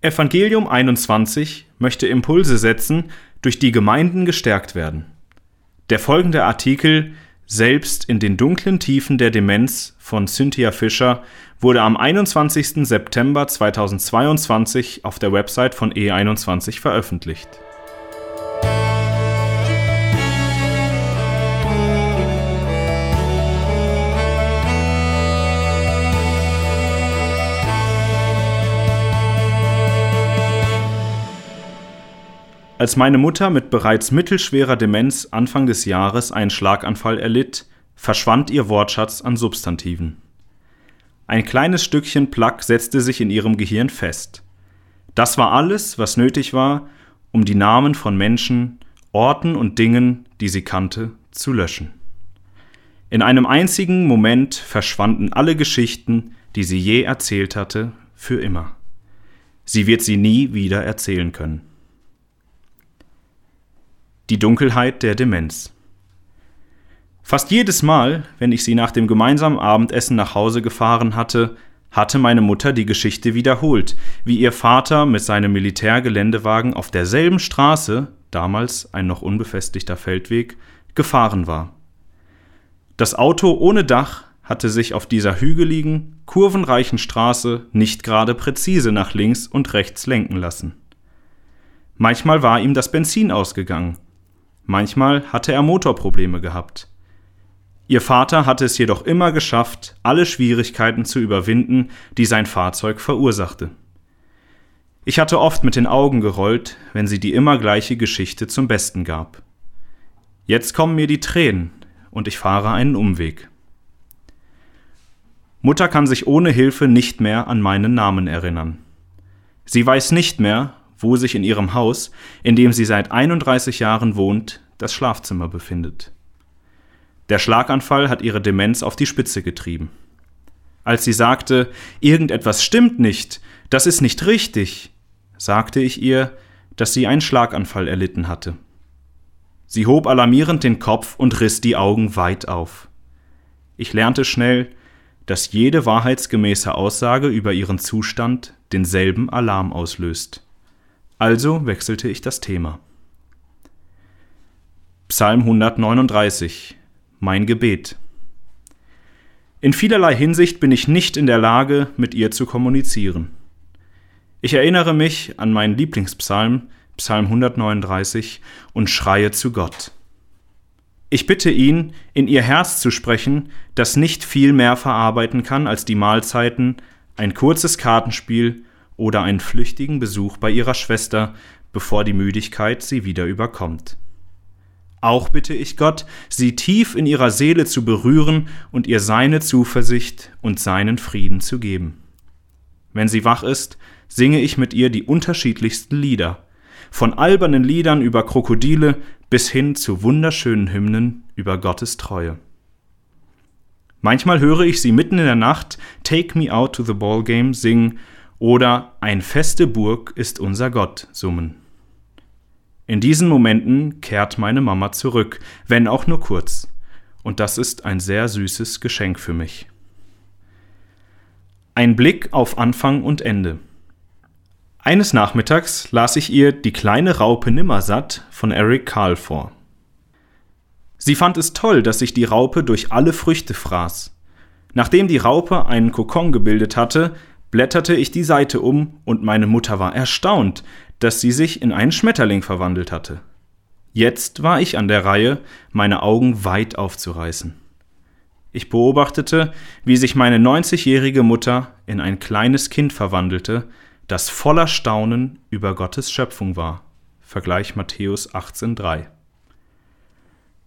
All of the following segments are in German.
Evangelium 21 möchte Impulse setzen, durch die Gemeinden gestärkt werden. Der folgende Artikel Selbst in den dunklen Tiefen der Demenz von Cynthia Fischer wurde am 21. September 2022 auf der Website von E21 veröffentlicht. Als meine Mutter mit bereits mittelschwerer Demenz Anfang des Jahres einen Schlaganfall erlitt, verschwand ihr Wortschatz an Substantiven. Ein kleines Stückchen Plaque setzte sich in ihrem Gehirn fest. Das war alles, was nötig war, um die Namen von Menschen, Orten und Dingen, die sie kannte, zu löschen. In einem einzigen Moment verschwanden alle Geschichten, die sie je erzählt hatte, für immer. Sie wird sie nie wieder erzählen können. Die Dunkelheit der Demenz. Fast jedes Mal, wenn ich sie nach dem gemeinsamen Abendessen nach Hause gefahren hatte, hatte meine Mutter die Geschichte wiederholt, wie ihr Vater mit seinem Militärgeländewagen auf derselben Straße, damals ein noch unbefestigter Feldweg, gefahren war. Das Auto ohne Dach hatte sich auf dieser hügeligen, kurvenreichen Straße nicht gerade präzise nach links und rechts lenken lassen. Manchmal war ihm das Benzin ausgegangen, Manchmal hatte er Motorprobleme gehabt. Ihr Vater hatte es jedoch immer geschafft, alle Schwierigkeiten zu überwinden, die sein Fahrzeug verursachte. Ich hatte oft mit den Augen gerollt, wenn sie die immer gleiche Geschichte zum Besten gab. Jetzt kommen mir die Tränen und ich fahre einen Umweg. Mutter kann sich ohne Hilfe nicht mehr an meinen Namen erinnern. Sie weiß nicht mehr, wo sich in ihrem Haus, in dem sie seit 31 Jahren wohnt, das Schlafzimmer befindet. Der Schlaganfall hat ihre Demenz auf die Spitze getrieben. Als sie sagte, irgendetwas stimmt nicht, das ist nicht richtig, sagte ich ihr, dass sie einen Schlaganfall erlitten hatte. Sie hob alarmierend den Kopf und riss die Augen weit auf. Ich lernte schnell, dass jede wahrheitsgemäße Aussage über ihren Zustand denselben Alarm auslöst. Also wechselte ich das Thema. Psalm 139 Mein Gebet In vielerlei Hinsicht bin ich nicht in der Lage, mit ihr zu kommunizieren. Ich erinnere mich an meinen Lieblingspsalm, Psalm 139, und schreie zu Gott. Ich bitte ihn, in ihr Herz zu sprechen, das nicht viel mehr verarbeiten kann als die Mahlzeiten, ein kurzes Kartenspiel oder einen flüchtigen Besuch bei ihrer Schwester, bevor die Müdigkeit sie wieder überkommt. Auch bitte ich Gott, sie tief in ihrer Seele zu berühren und ihr seine Zuversicht und seinen Frieden zu geben. Wenn sie wach ist, singe ich mit ihr die unterschiedlichsten Lieder, von albernen Liedern über Krokodile bis hin zu wunderschönen Hymnen über Gottes Treue. Manchmal höre ich sie mitten in der Nacht Take Me Out to the Ball Game singen oder Ein feste Burg ist unser Gott summen. In diesen Momenten kehrt meine Mama zurück, wenn auch nur kurz, und das ist ein sehr süßes Geschenk für mich. Ein Blick auf Anfang und Ende. Eines Nachmittags las ich ihr Die kleine Raupe Nimmersatt von Eric Carl vor. Sie fand es toll, dass sich die Raupe durch alle Früchte fraß. Nachdem die Raupe einen Kokon gebildet hatte, blätterte ich die Seite um und meine Mutter war erstaunt, dass sie sich in einen Schmetterling verwandelt hatte. Jetzt war ich an der Reihe, meine Augen weit aufzureißen. Ich beobachtete, wie sich meine 90-jährige Mutter in ein kleines Kind verwandelte, das voller Staunen über Gottes Schöpfung war. Vergleich Matthäus 18,3.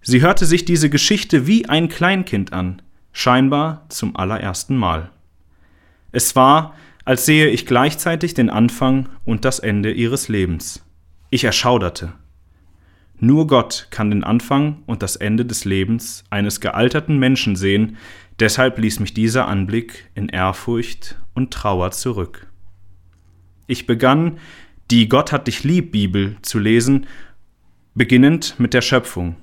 Sie hörte sich diese Geschichte wie ein Kleinkind an, scheinbar zum allerersten Mal. Es war, als sehe ich gleichzeitig den Anfang und das Ende ihres Lebens. Ich erschauderte. Nur Gott kann den Anfang und das Ende des Lebens eines gealterten Menschen sehen, deshalb ließ mich dieser Anblick in Ehrfurcht und Trauer zurück. Ich begann, die Gott hat dich lieb Bibel zu lesen, beginnend mit der Schöpfung.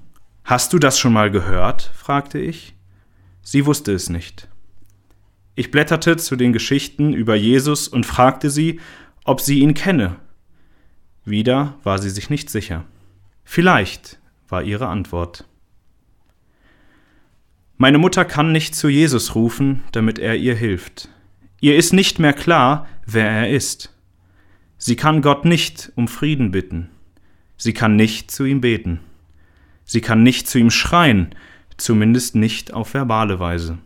Hast du das schon mal gehört? fragte ich. Sie wusste es nicht. Ich blätterte zu den Geschichten über Jesus und fragte sie, ob sie ihn kenne. Wieder war sie sich nicht sicher. Vielleicht war ihre Antwort. Meine Mutter kann nicht zu Jesus rufen, damit er ihr hilft. Ihr ist nicht mehr klar, wer er ist. Sie kann Gott nicht um Frieden bitten. Sie kann nicht zu ihm beten. Sie kann nicht zu ihm schreien, zumindest nicht auf verbale Weise.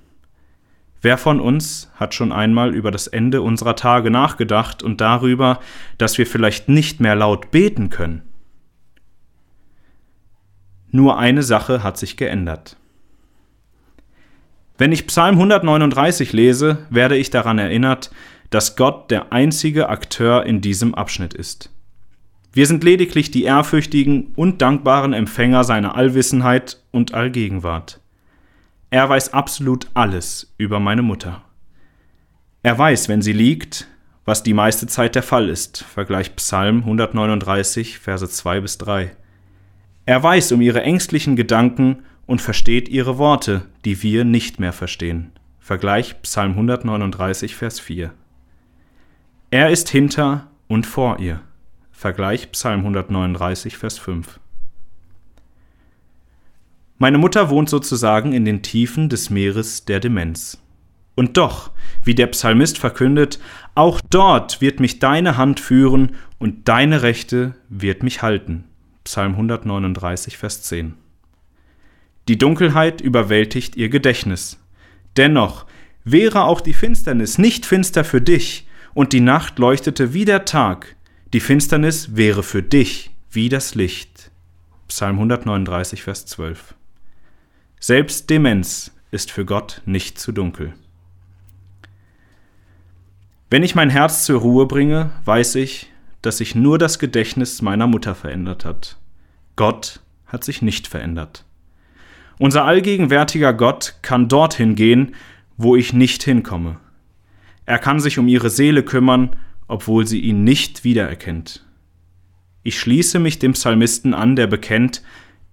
Wer von uns hat schon einmal über das Ende unserer Tage nachgedacht und darüber, dass wir vielleicht nicht mehr laut beten können? Nur eine Sache hat sich geändert. Wenn ich Psalm 139 lese, werde ich daran erinnert, dass Gott der einzige Akteur in diesem Abschnitt ist. Wir sind lediglich die ehrfürchtigen und dankbaren Empfänger seiner Allwissenheit und Allgegenwart. Er weiß absolut alles über meine Mutter. Er weiß, wenn sie liegt, was die meiste Zeit der Fall ist. Vergleich Psalm 139, Verse 2 bis 3. Er weiß um ihre ängstlichen Gedanken und versteht ihre Worte, die wir nicht mehr verstehen. Vergleich Psalm 139, Vers 4. Er ist hinter und vor ihr. Vergleich Psalm 139, Vers 5. Meine Mutter wohnt sozusagen in den Tiefen des Meeres der Demenz. Und doch, wie der Psalmist verkündet, auch dort wird mich deine Hand führen und deine Rechte wird mich halten. Psalm 139, Vers 10. Die Dunkelheit überwältigt ihr Gedächtnis. Dennoch, wäre auch die Finsternis nicht finster für dich, und die Nacht leuchtete wie der Tag, die Finsternis wäre für dich wie das Licht. Psalm 139, Vers 12. Selbst Demenz ist für Gott nicht zu dunkel. Wenn ich mein Herz zur Ruhe bringe, weiß ich, dass sich nur das Gedächtnis meiner Mutter verändert hat. Gott hat sich nicht verändert. Unser allgegenwärtiger Gott kann dorthin gehen, wo ich nicht hinkomme. Er kann sich um ihre Seele kümmern, obwohl sie ihn nicht wiedererkennt. Ich schließe mich dem Psalmisten an, der bekennt,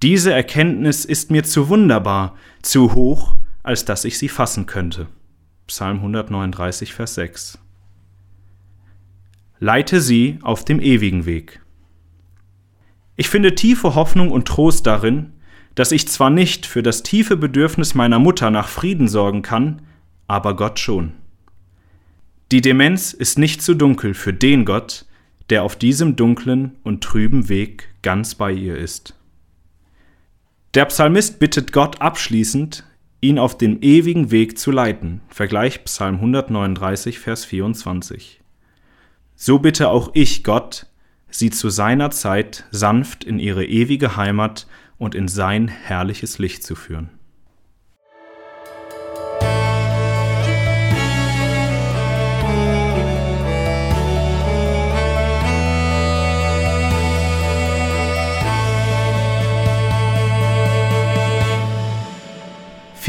diese Erkenntnis ist mir zu wunderbar, zu hoch, als dass ich sie fassen könnte. Psalm 139, Vers 6. Leite sie auf dem ewigen Weg. Ich finde tiefe Hoffnung und Trost darin, dass ich zwar nicht für das tiefe Bedürfnis meiner Mutter nach Frieden sorgen kann, aber Gott schon. Die Demenz ist nicht zu dunkel für den Gott, der auf diesem dunklen und trüben Weg ganz bei ihr ist. Der Psalmist bittet Gott abschließend, ihn auf dem ewigen Weg zu leiten. Vergleich Psalm 139, Vers 24. So bitte auch ich Gott, sie zu seiner Zeit sanft in ihre ewige Heimat und in sein herrliches Licht zu führen.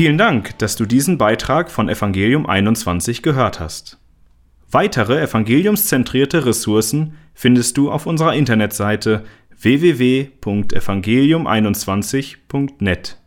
Vielen Dank, dass du diesen Beitrag von Evangelium 21 gehört hast. Weitere evangeliumszentrierte Ressourcen findest du auf unserer Internetseite www.evangelium21.net.